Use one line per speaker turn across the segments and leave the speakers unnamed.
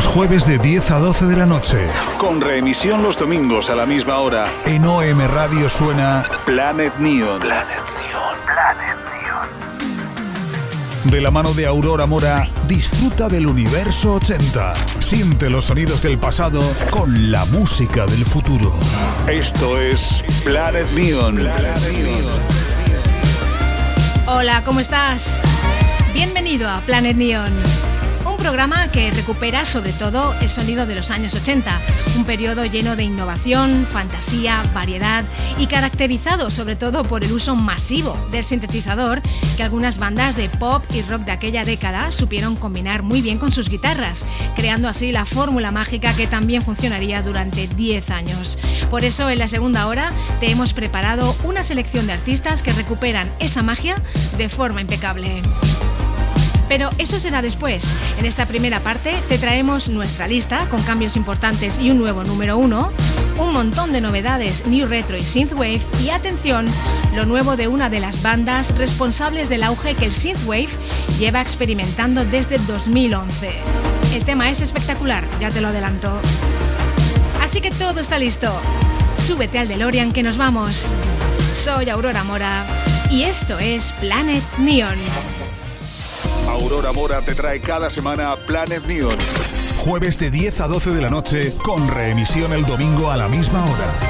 Los jueves de 10 a 12 de la noche.
Con reemisión los domingos a la misma hora.
En OM Radio suena
Planet Neon.
Planet Neon. Planet Neon. De la mano de Aurora Mora, disfruta del universo 80. Siente los sonidos del pasado con la música del futuro.
Esto es Planet Neon. Planet Neon.
Hola, ¿cómo estás? Bienvenido a Planet Neon programa que recupera sobre todo el sonido de los años 80, un periodo lleno de innovación, fantasía, variedad y caracterizado sobre todo por el uso masivo del sintetizador que algunas bandas de pop y rock de aquella década supieron combinar muy bien con sus guitarras, creando así la fórmula mágica que también funcionaría durante 10 años. Por eso en la segunda hora te hemos preparado una selección de artistas que recuperan esa magia de forma impecable. Pero eso será después. En esta primera parte te traemos nuestra lista con cambios importantes y un nuevo número uno, un montón de novedades New Retro y Synthwave y atención, lo nuevo de una de las bandas responsables del auge que el Synthwave lleva experimentando desde 2011. El tema es espectacular, ya te lo adelanto. Así que todo está listo. Súbete al DeLorean que nos vamos. Soy Aurora Mora y esto es Planet Neon.
Aurora Mora te trae cada semana Planet Neon.
Jueves de 10 a 12 de la noche, con reemisión el domingo a la misma hora.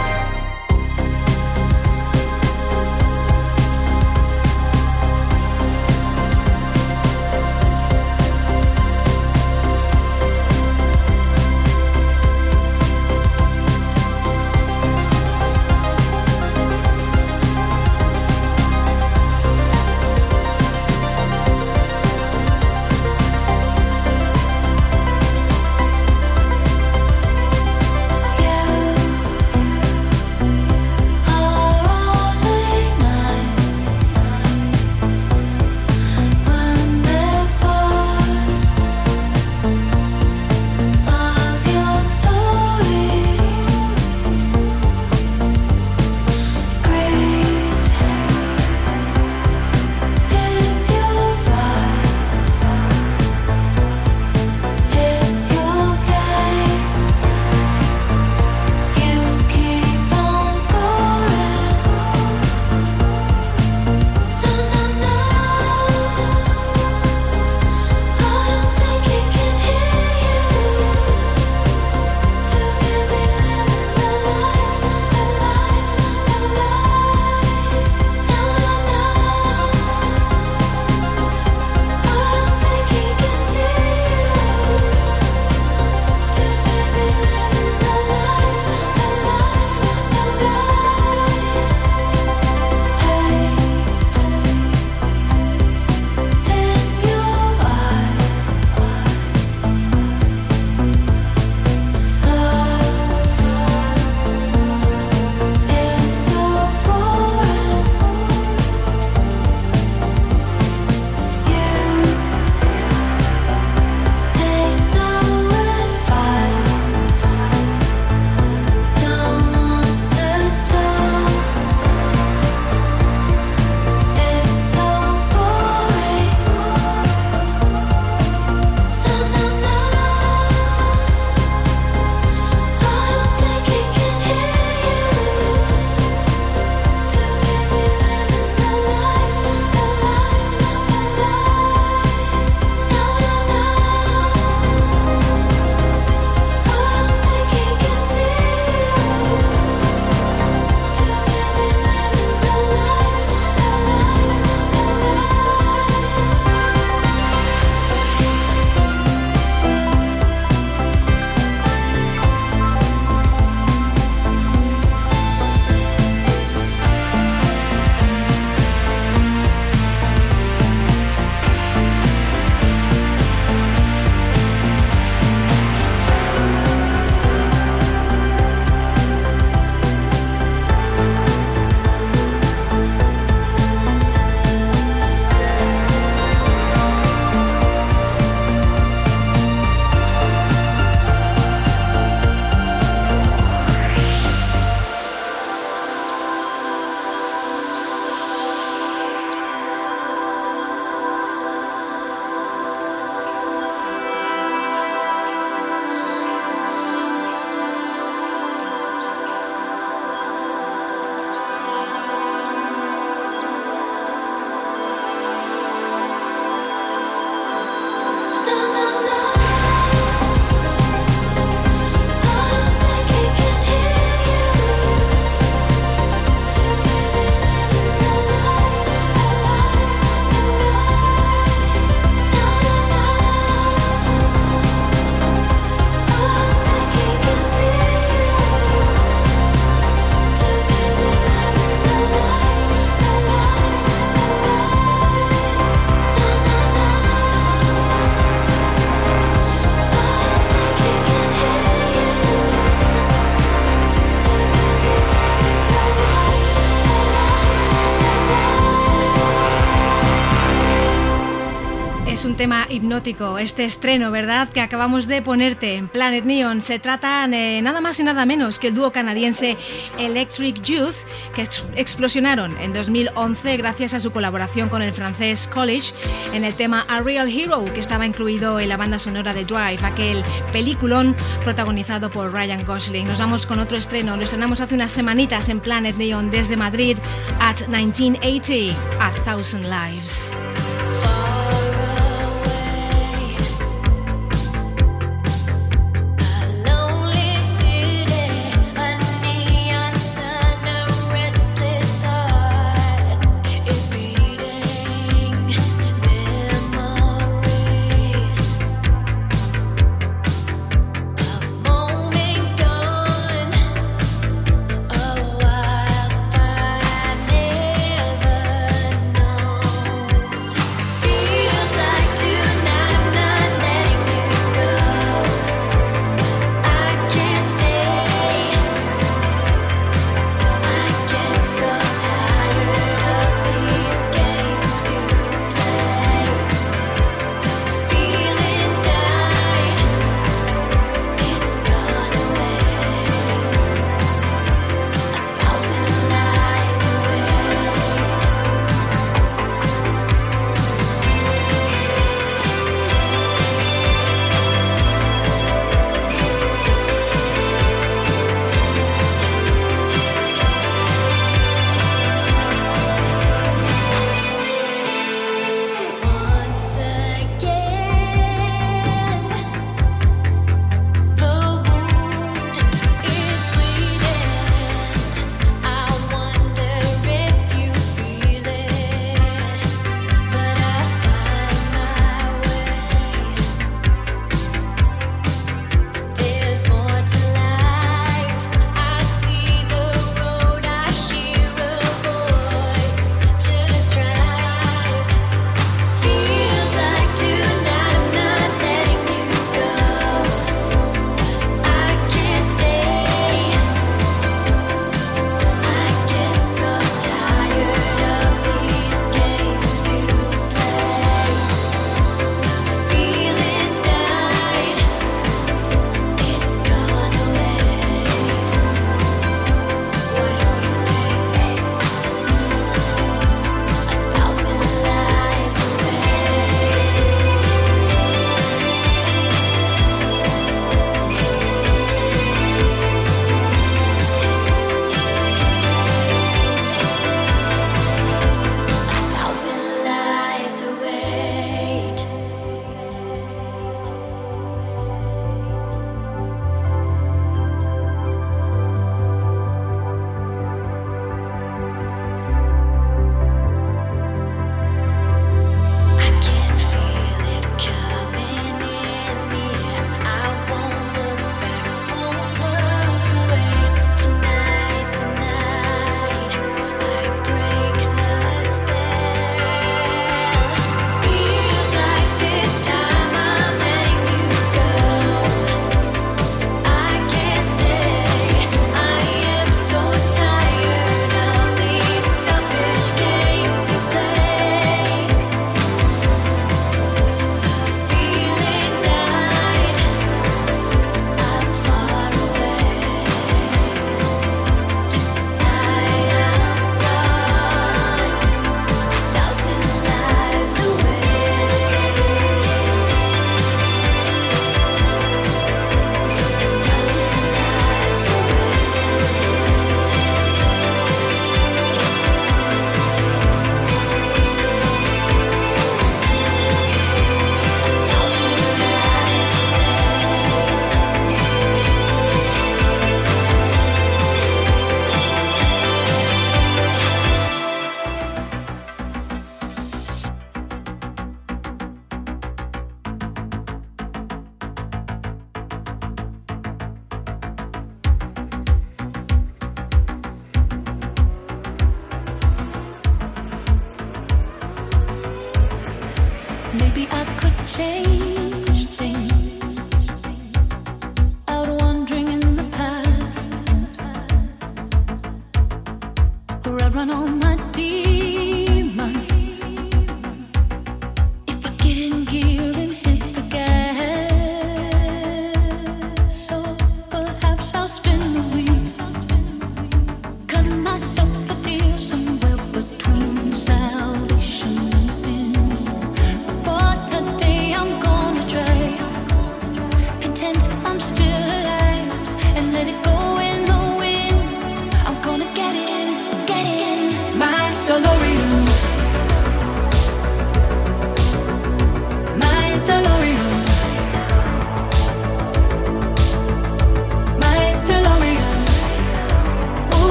Hipnótico, este estreno, ¿verdad? Que acabamos de ponerte en Planet Neon. Se trata de nada más y nada menos que el dúo canadiense Electric Youth, que explosionaron en 2011 gracias a su colaboración con el francés College en el tema A Real Hero, que estaba incluido en la banda sonora de Drive, aquel peliculón protagonizado por Ryan Gosling. Nos vamos con otro estreno, lo estrenamos hace unas semanitas en Planet Neon desde Madrid, at 1980, A Thousand Lives.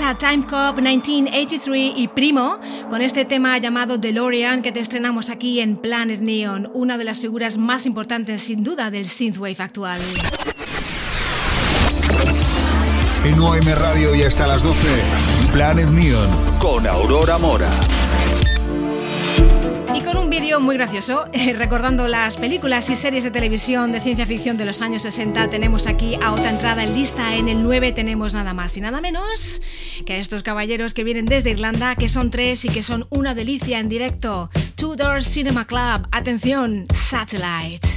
A Time Cop 1983 y Primo con este tema llamado DeLorean que te estrenamos aquí en Planet Neon, una de las figuras más importantes sin duda del synthwave actual.
En OM Radio y hasta las 12, Planet Neon con Aurora Mora
vídeo muy gracioso, eh, recordando las películas y series de televisión de ciencia ficción de los años 60. Tenemos aquí a otra entrada en lista. En el 9 tenemos nada más y nada menos que a estos caballeros que vienen desde Irlanda, que son tres y que son una delicia en directo. Tudor Cinema Club. Atención, Satellite.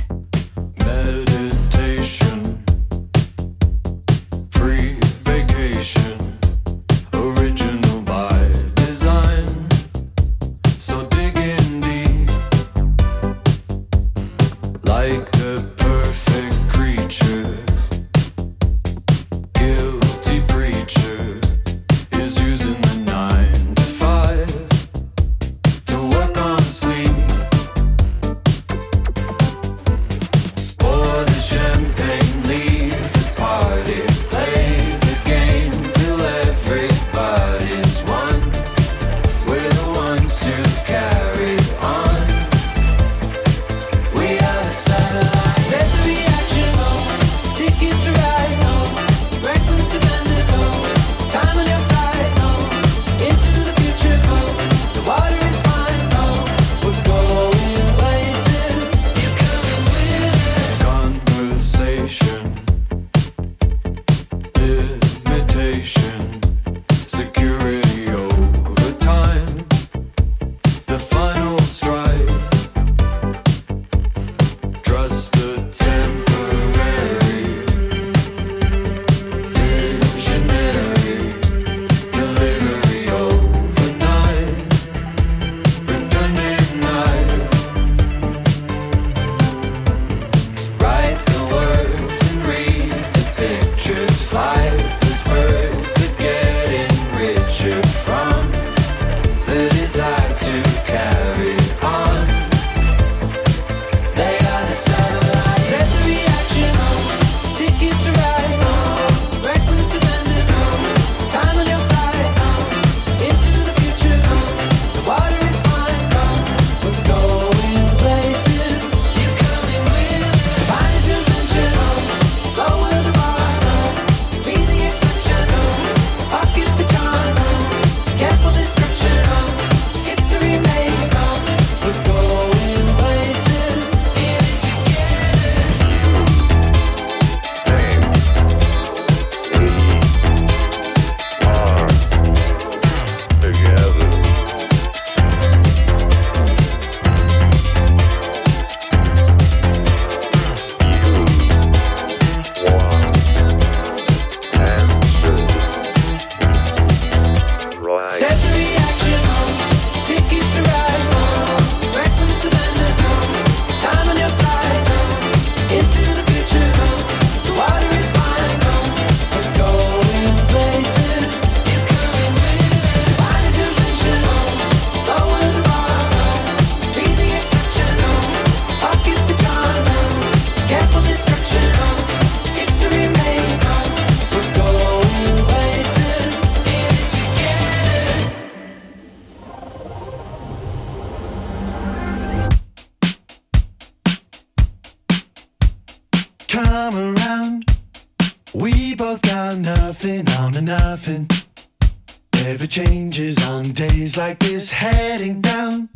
changes on days like this. Heading down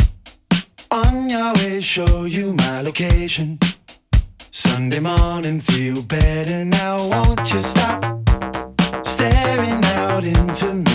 on your way, show you my location. Sunday morning, feel better now. Won't you stop staring out into
me?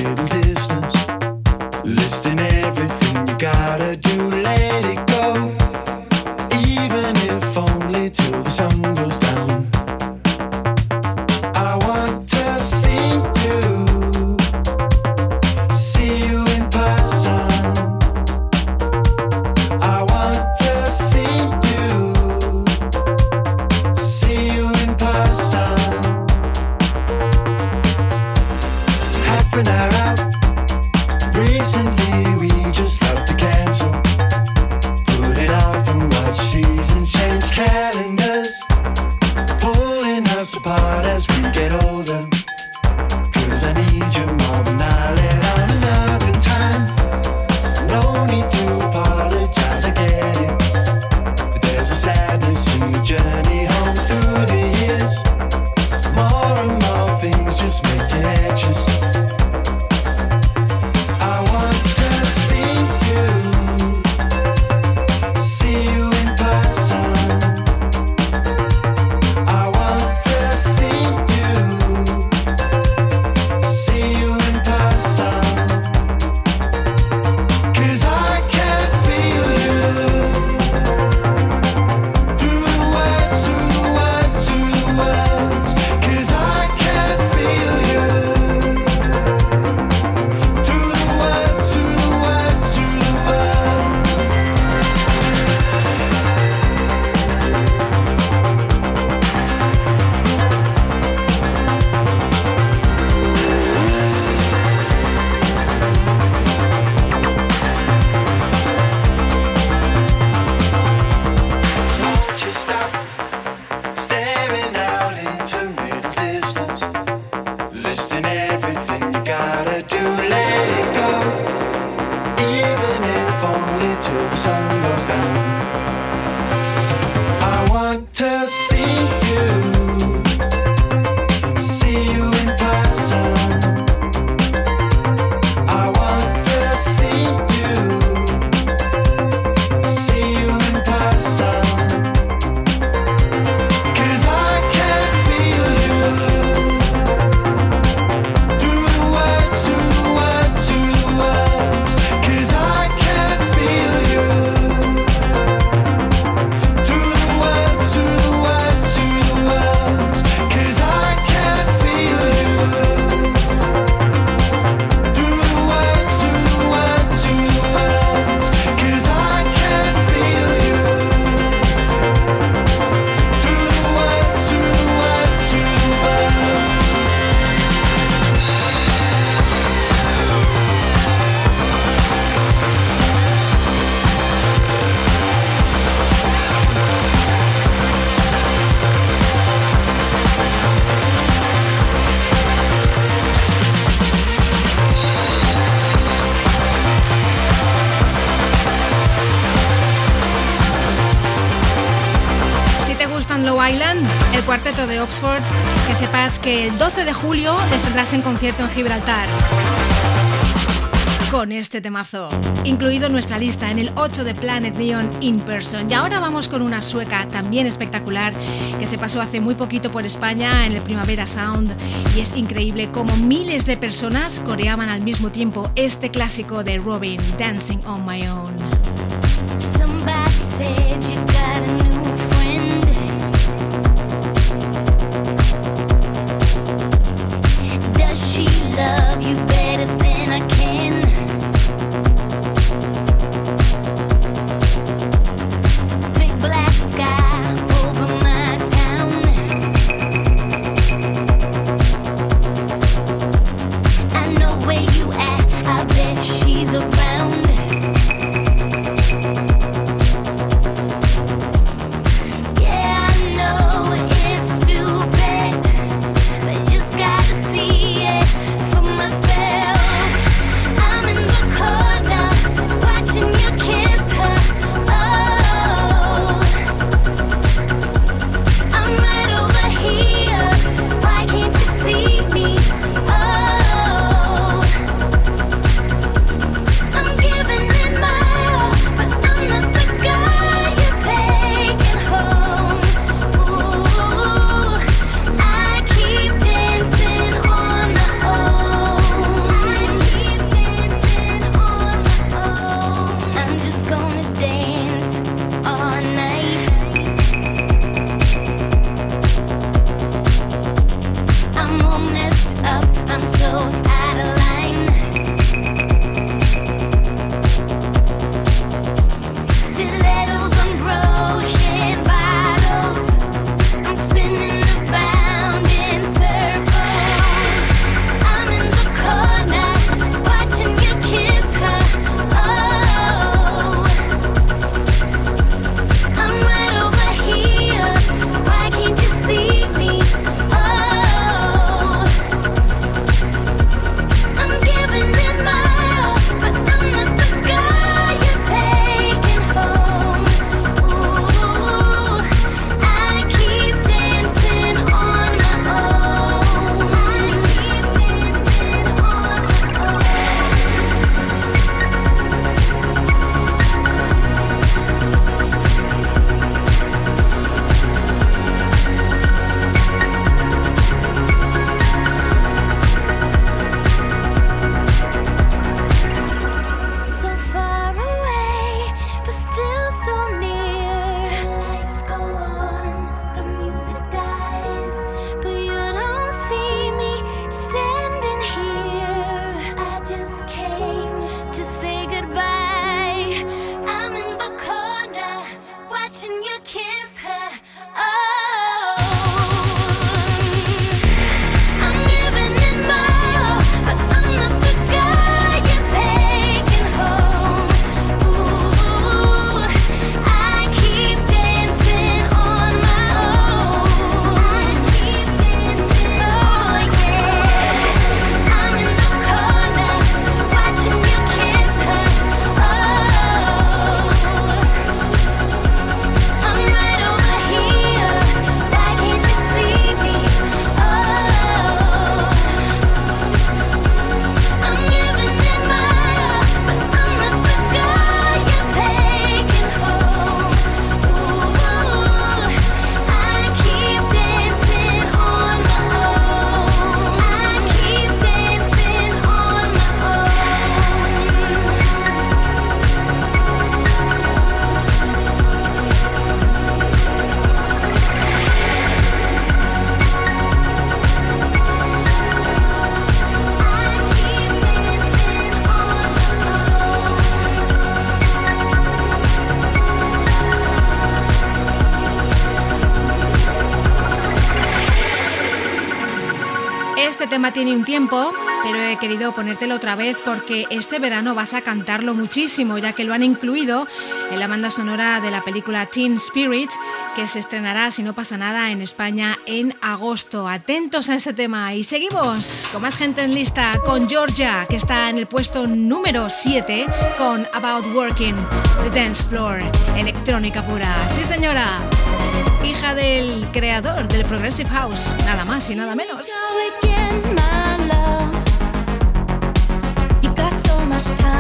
cuarteto de Oxford, que sepas que el 12 de julio les tendrás en concierto en Gibraltar. Con este temazo, incluido en nuestra lista en el 8 de Planet Neon in Person. Y ahora vamos con una sueca también espectacular que se pasó hace muy poquito por España en el Primavera Sound. Y es increíble cómo miles de personas coreaban al mismo tiempo este clásico de Robin, Dancing on My Own.
Somebody said you
tiene un tiempo, pero he querido ponértelo otra vez porque este verano vas a cantarlo muchísimo, ya que lo han incluido en la banda sonora de la película Teen Spirit, que se estrenará, si no pasa nada, en España en agosto. Atentos a este tema y seguimos con más gente en lista, con Georgia, que está en el puesto número 7 con About Working, The Dance Floor, electrónica pura. Sí, señora hija del creador del Progressive House, nada más y nada menos.
much time.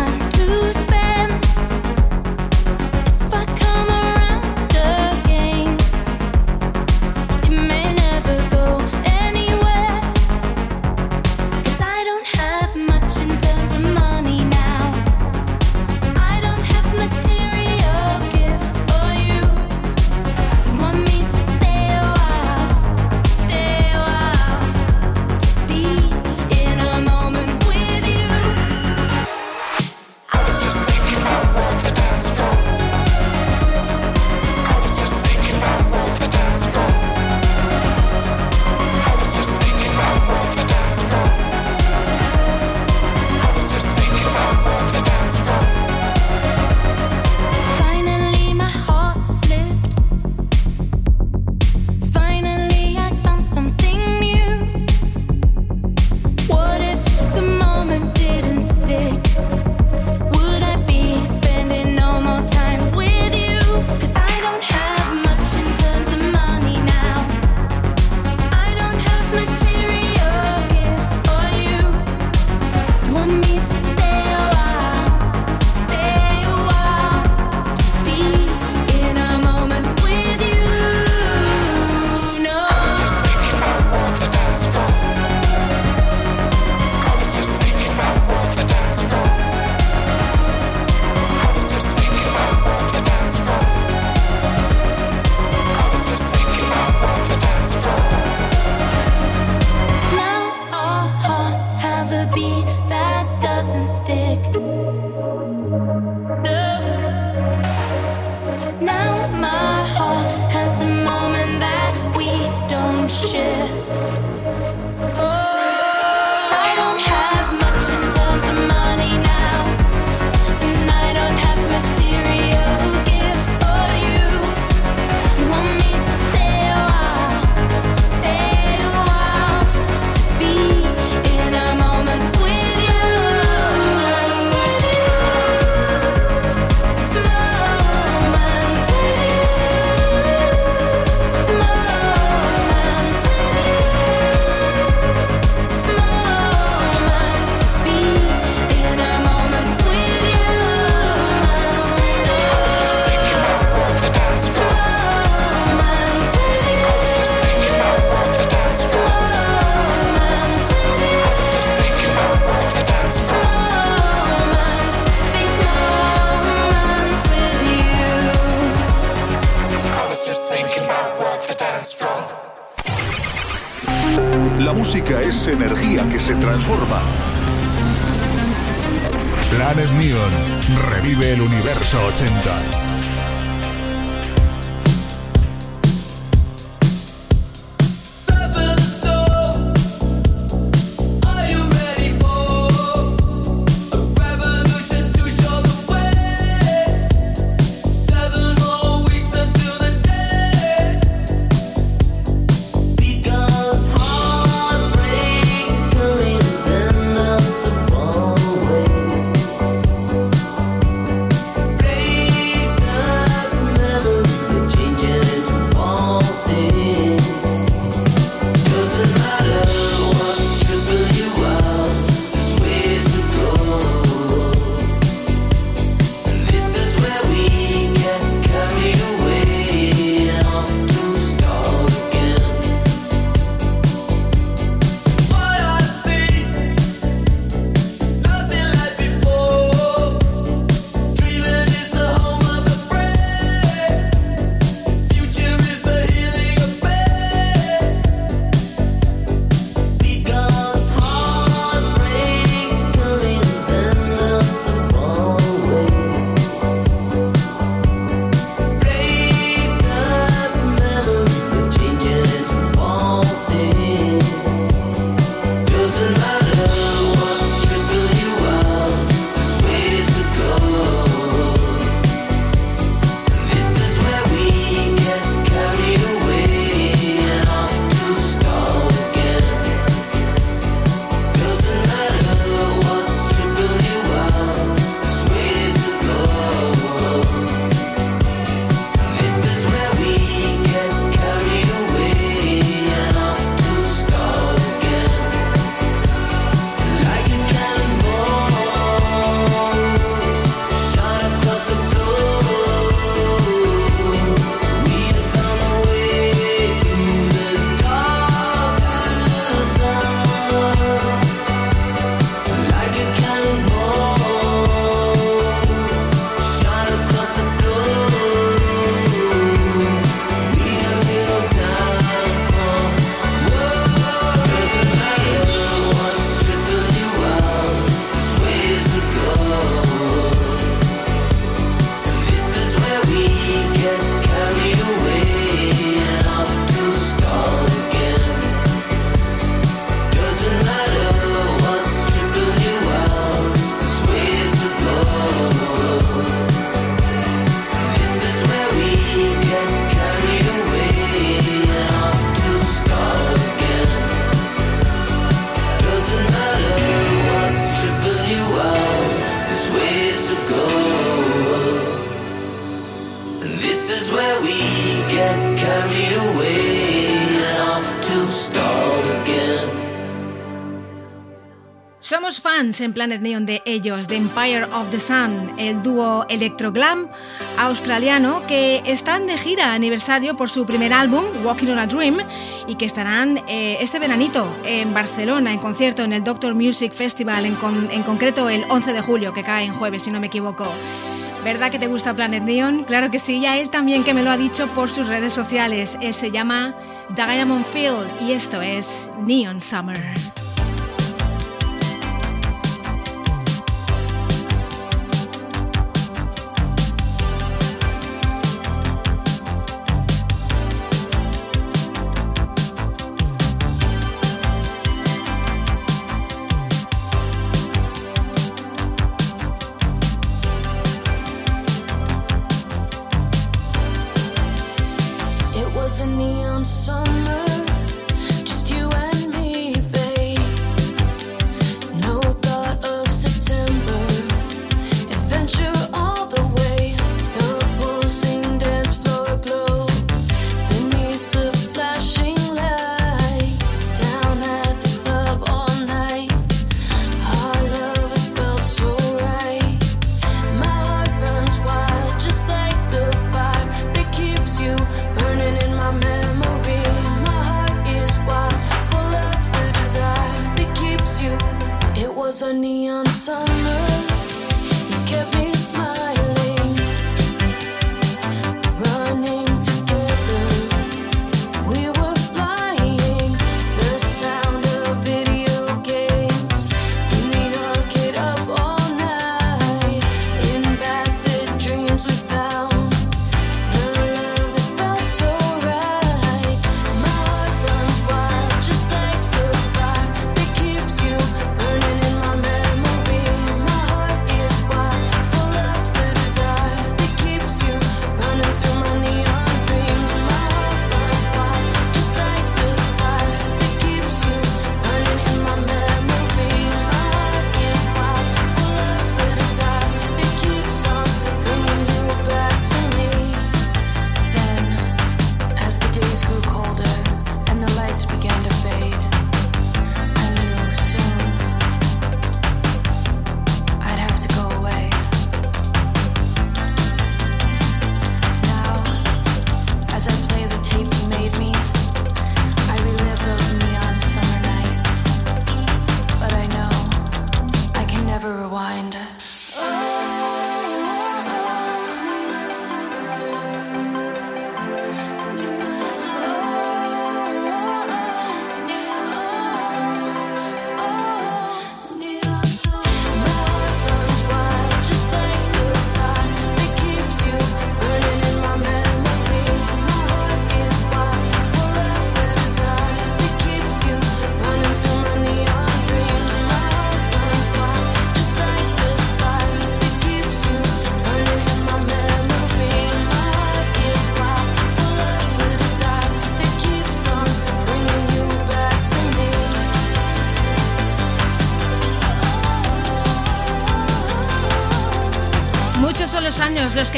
Neon revive el universo 80.
Planet Neon de ellos, The Empire of the Sun, el dúo electroglam australiano que están de gira aniversario por su primer álbum, Walking on a Dream, y que estarán eh, este veranito en Barcelona en concierto en el Doctor Music Festival, en, en concreto el 11 de julio, que cae en jueves, si no me equivoco. ¿Verdad que te gusta Planet Neon? Claro que sí, y a él también que me lo ha dicho por sus redes sociales. Él se llama Diamond Field y esto es Neon Summer.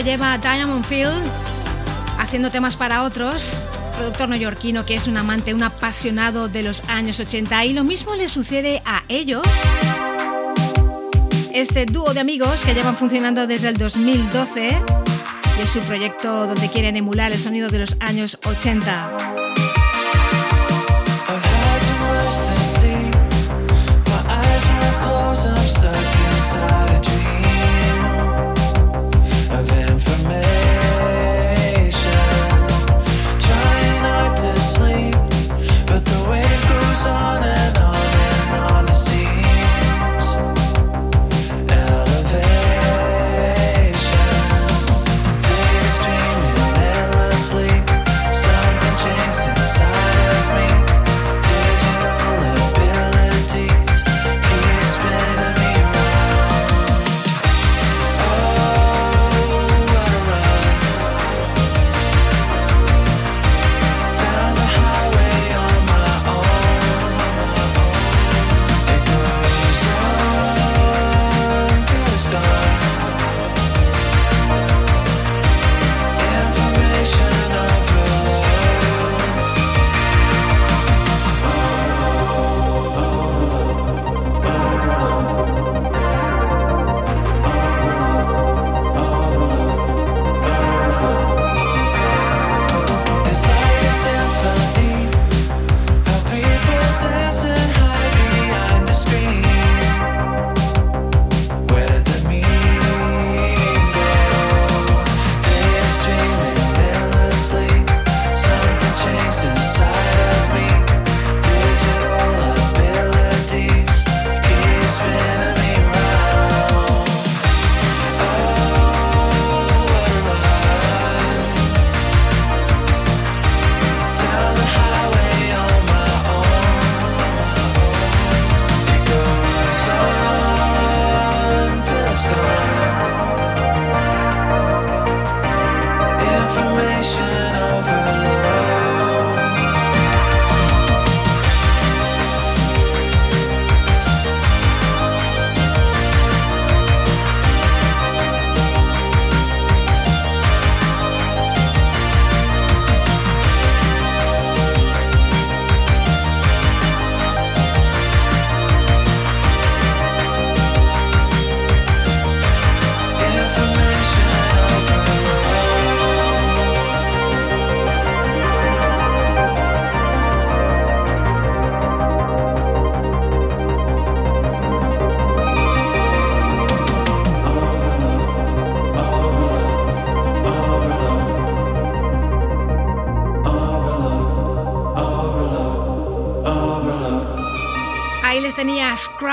lleva Diamond Field haciendo temas para otros, productor neoyorquino que es un amante, un apasionado de los años 80 y lo mismo le sucede a ellos. Este dúo de amigos que llevan funcionando desde el 2012 y es su proyecto donde quieren emular el sonido de los años 80.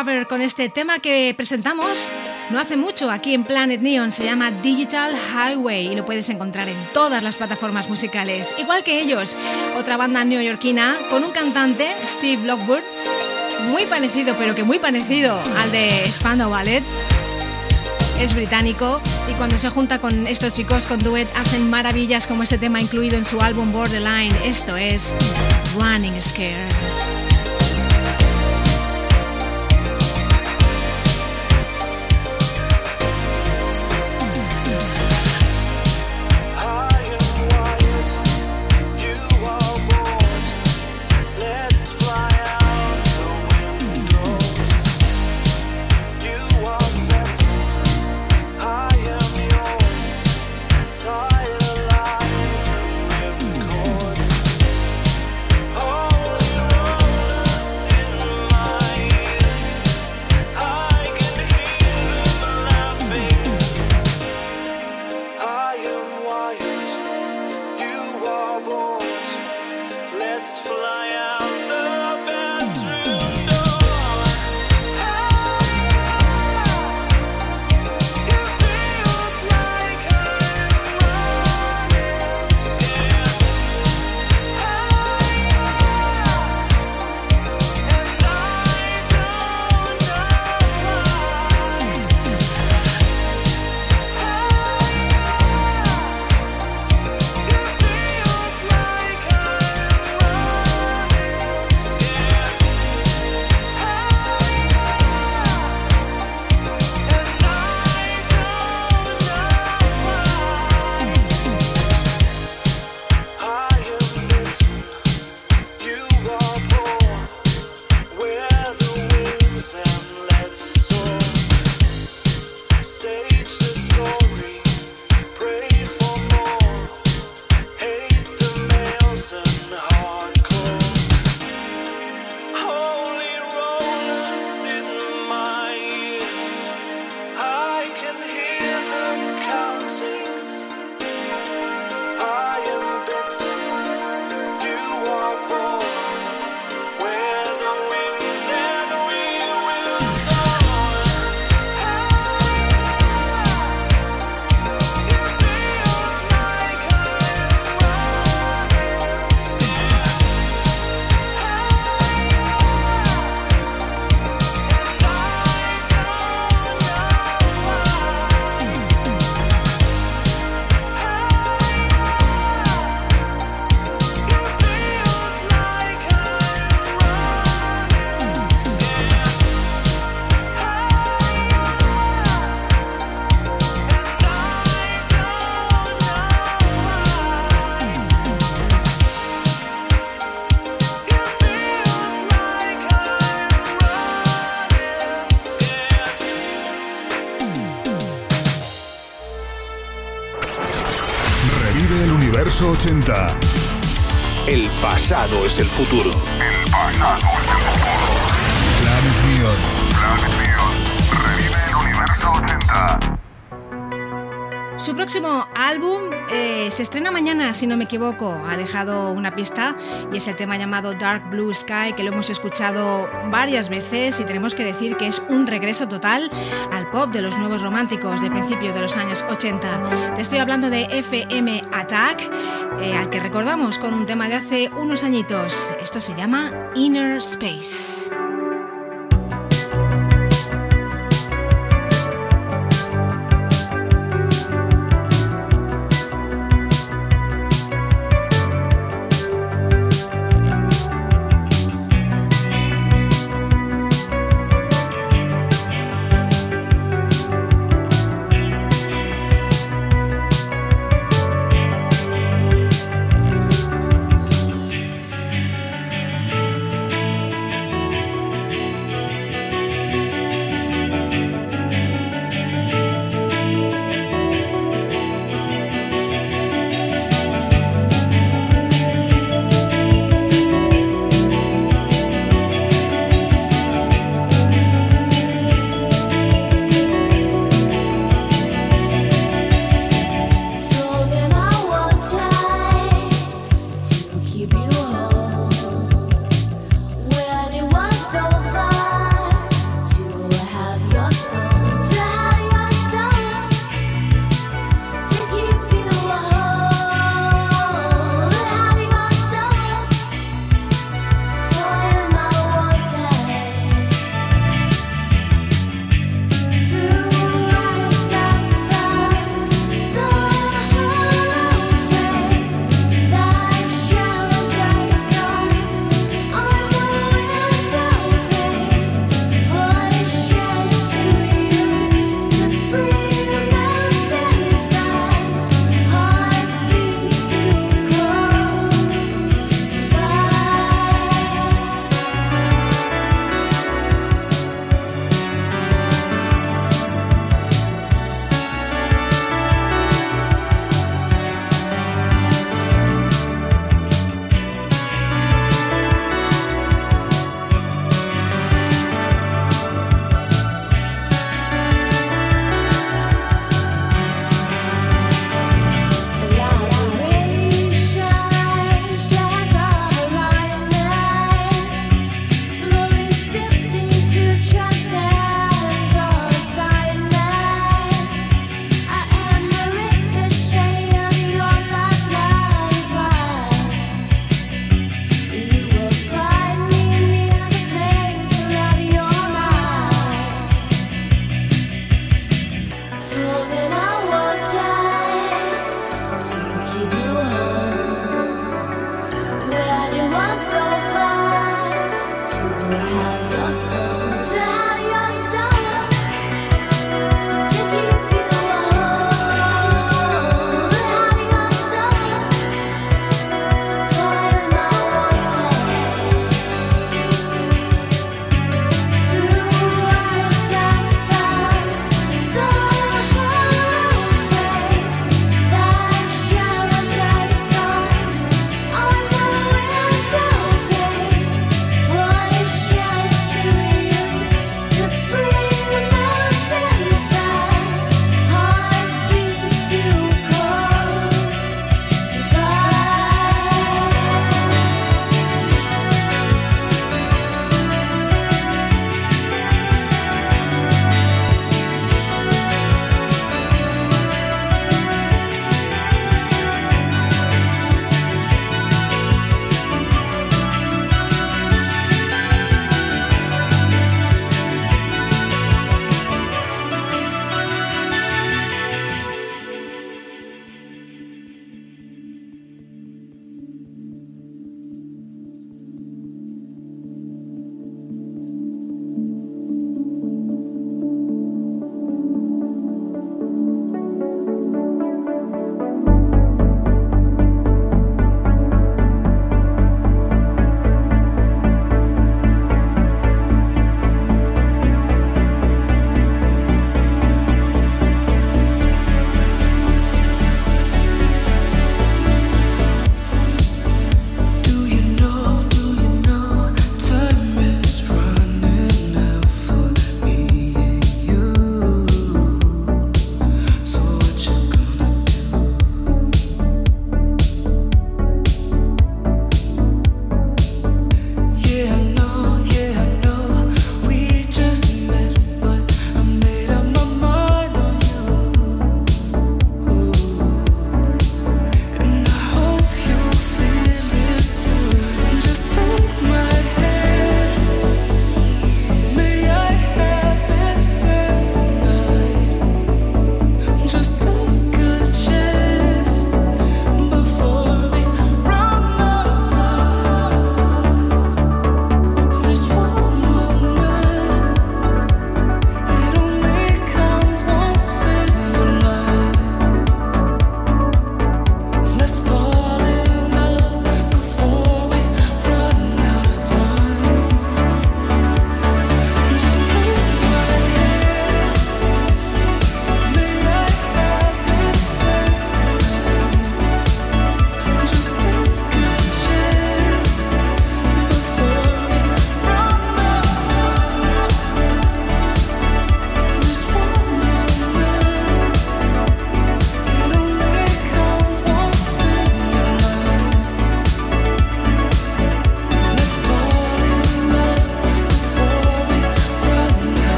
Scrubber con este tema que presentamos no hace mucho aquí en Planet Neon. Se llama Digital Highway y lo puedes encontrar en todas las plataformas musicales. Igual que ellos, otra banda neoyorquina con un cantante, Steve Lockwood, muy parecido, pero que muy parecido al de Spandau Ballet. Es británico y cuando se junta con estos chicos con duet hacen maravillas como este tema incluido en su álbum Borderline. Esto es Running Scared.
Revive el universo 80.
El pasado es el futuro.
Planet Neon.
Revive
Su próximo álbum eh, se estrena mañana, si no me equivoco. Ha dejado una pista y es el tema llamado Dark Blue Sky, que lo hemos escuchado varias veces y tenemos que decir que es un regreso total al pop de los nuevos románticos de principios de los años 80. Te estoy hablando de FM Attack, eh, al que recordamos con un tema de hace unos añitos. Esto se llama Inner Space.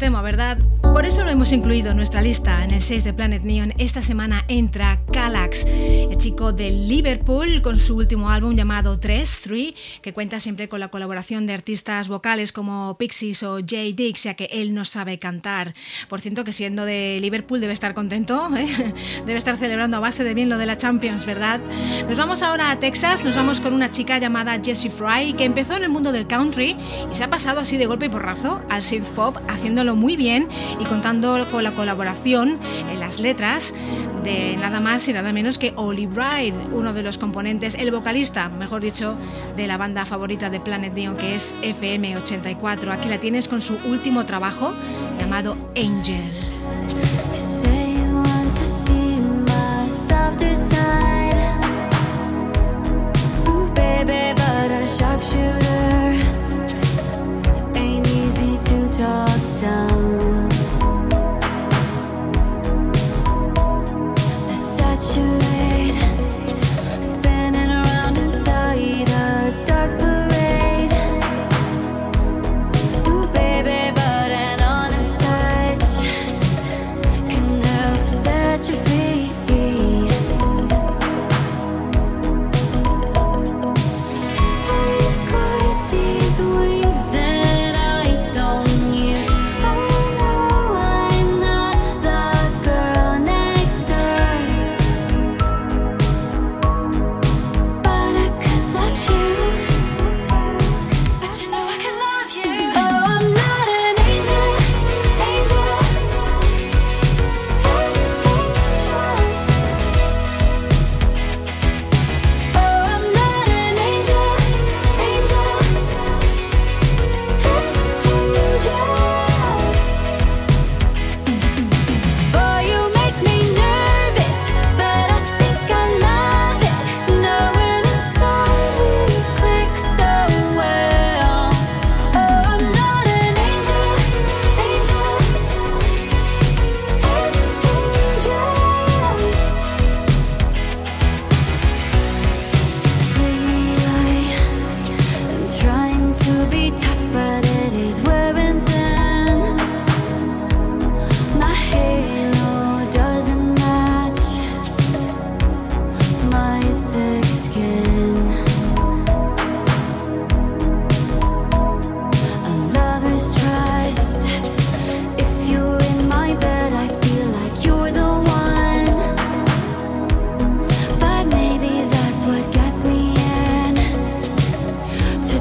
Tema, ¿verdad? Por eso lo hemos incluido en nuestra lista. En el 6 de Planet Neon esta semana entra El chico de Liverpool con su último álbum llamado 3, 3, que cuenta siempre con la colaboración de artistas vocales como Pixies o Jay Dix, ya que él no sabe cantar. Por cierto que siendo de Liverpool debe estar contento, ¿eh? debe estar celebrando a base de bien lo de la Champions, ¿verdad? Nos vamos ahora a Texas, nos vamos con una chica llamada Jessie Fry, que empezó en el mundo del country y se ha pasado así de golpe y porrazo al synth pop, haciéndolo muy bien y contando con la colaboración en las letras de nada más y nada menos que Oli Bride, uno de los componentes, el vocalista, mejor dicho, de la banda favorita de Planet Neon que es FM84. Aquí la tienes con su último trabajo llamado Angel.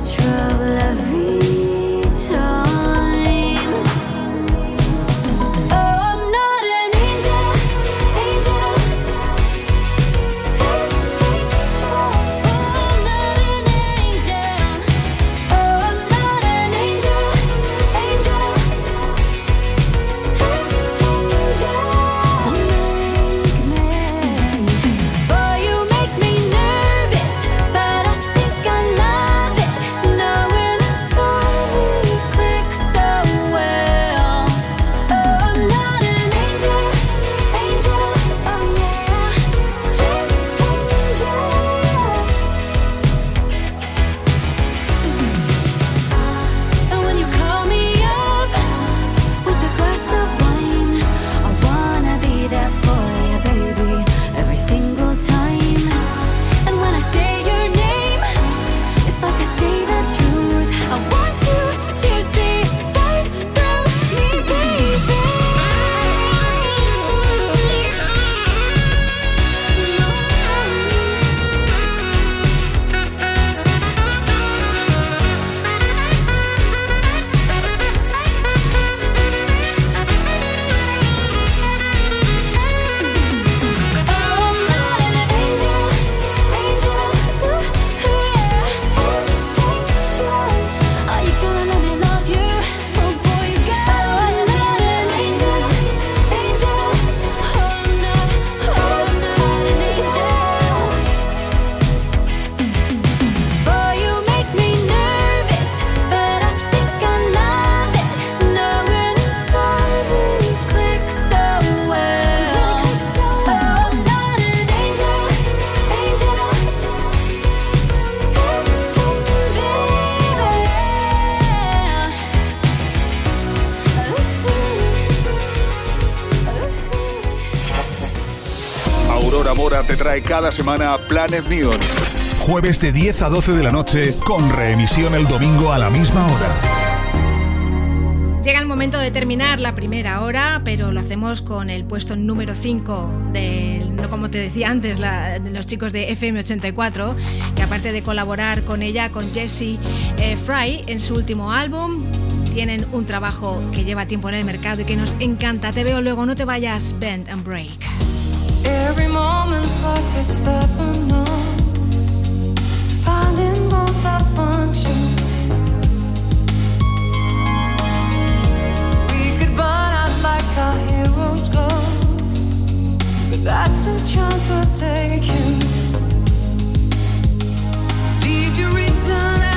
try.
Te trae cada semana Planet Neon. Jueves de 10 a 12 de la noche con reemisión el domingo a la misma hora.
Llega el momento de terminar la primera hora, pero lo hacemos con el puesto número 5 de, no como te decía antes, la- los chicos de FM84, que aparte de colaborar con ella, con Jesse eh, Fry en su último álbum, tienen un trabajo que lleva tiempo en el mercado y que nos encanta. Te veo luego, no te vayas, Bend and Break.
Chance we're taking. Leave your reason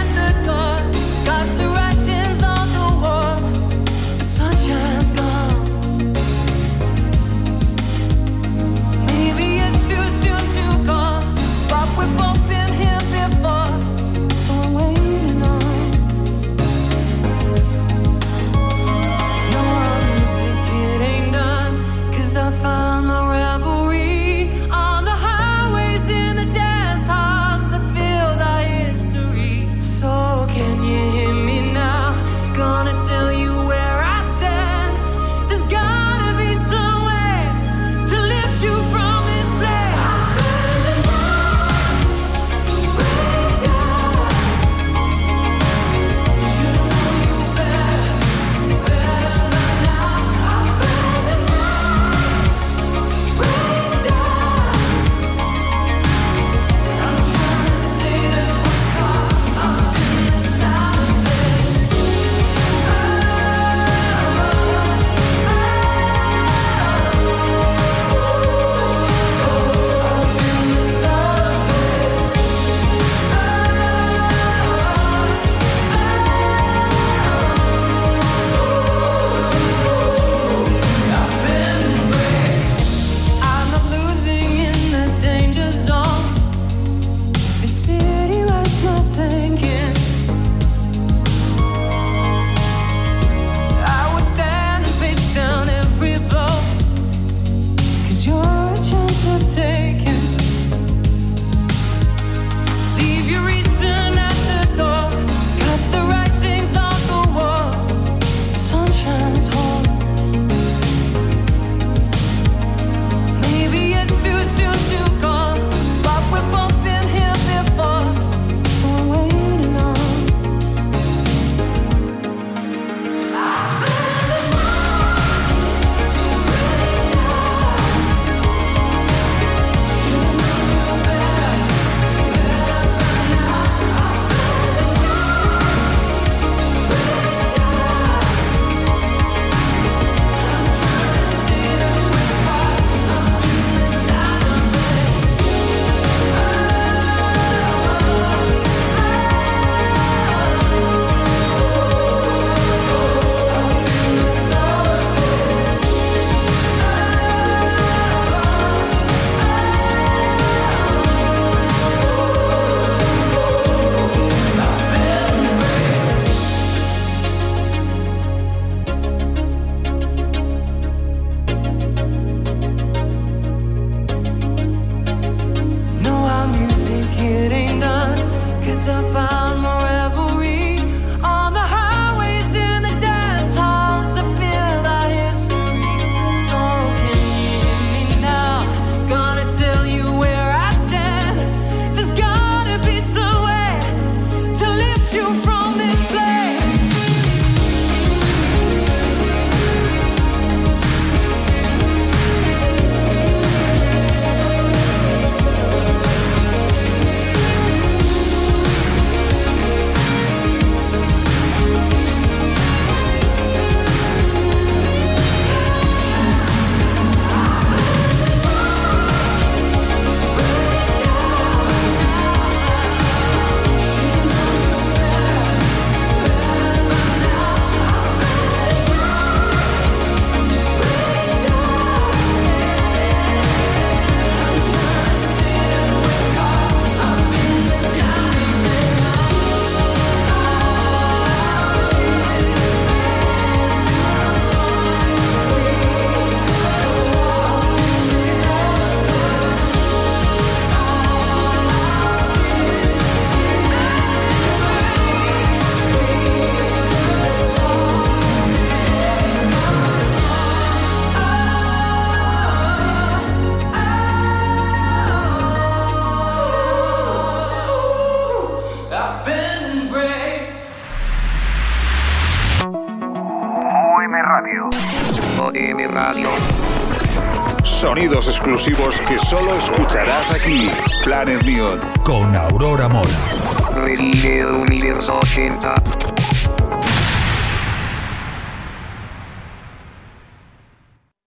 of exclusivos que solo escucharás aquí. Planet Neon con Aurora.
Revive el universo 80.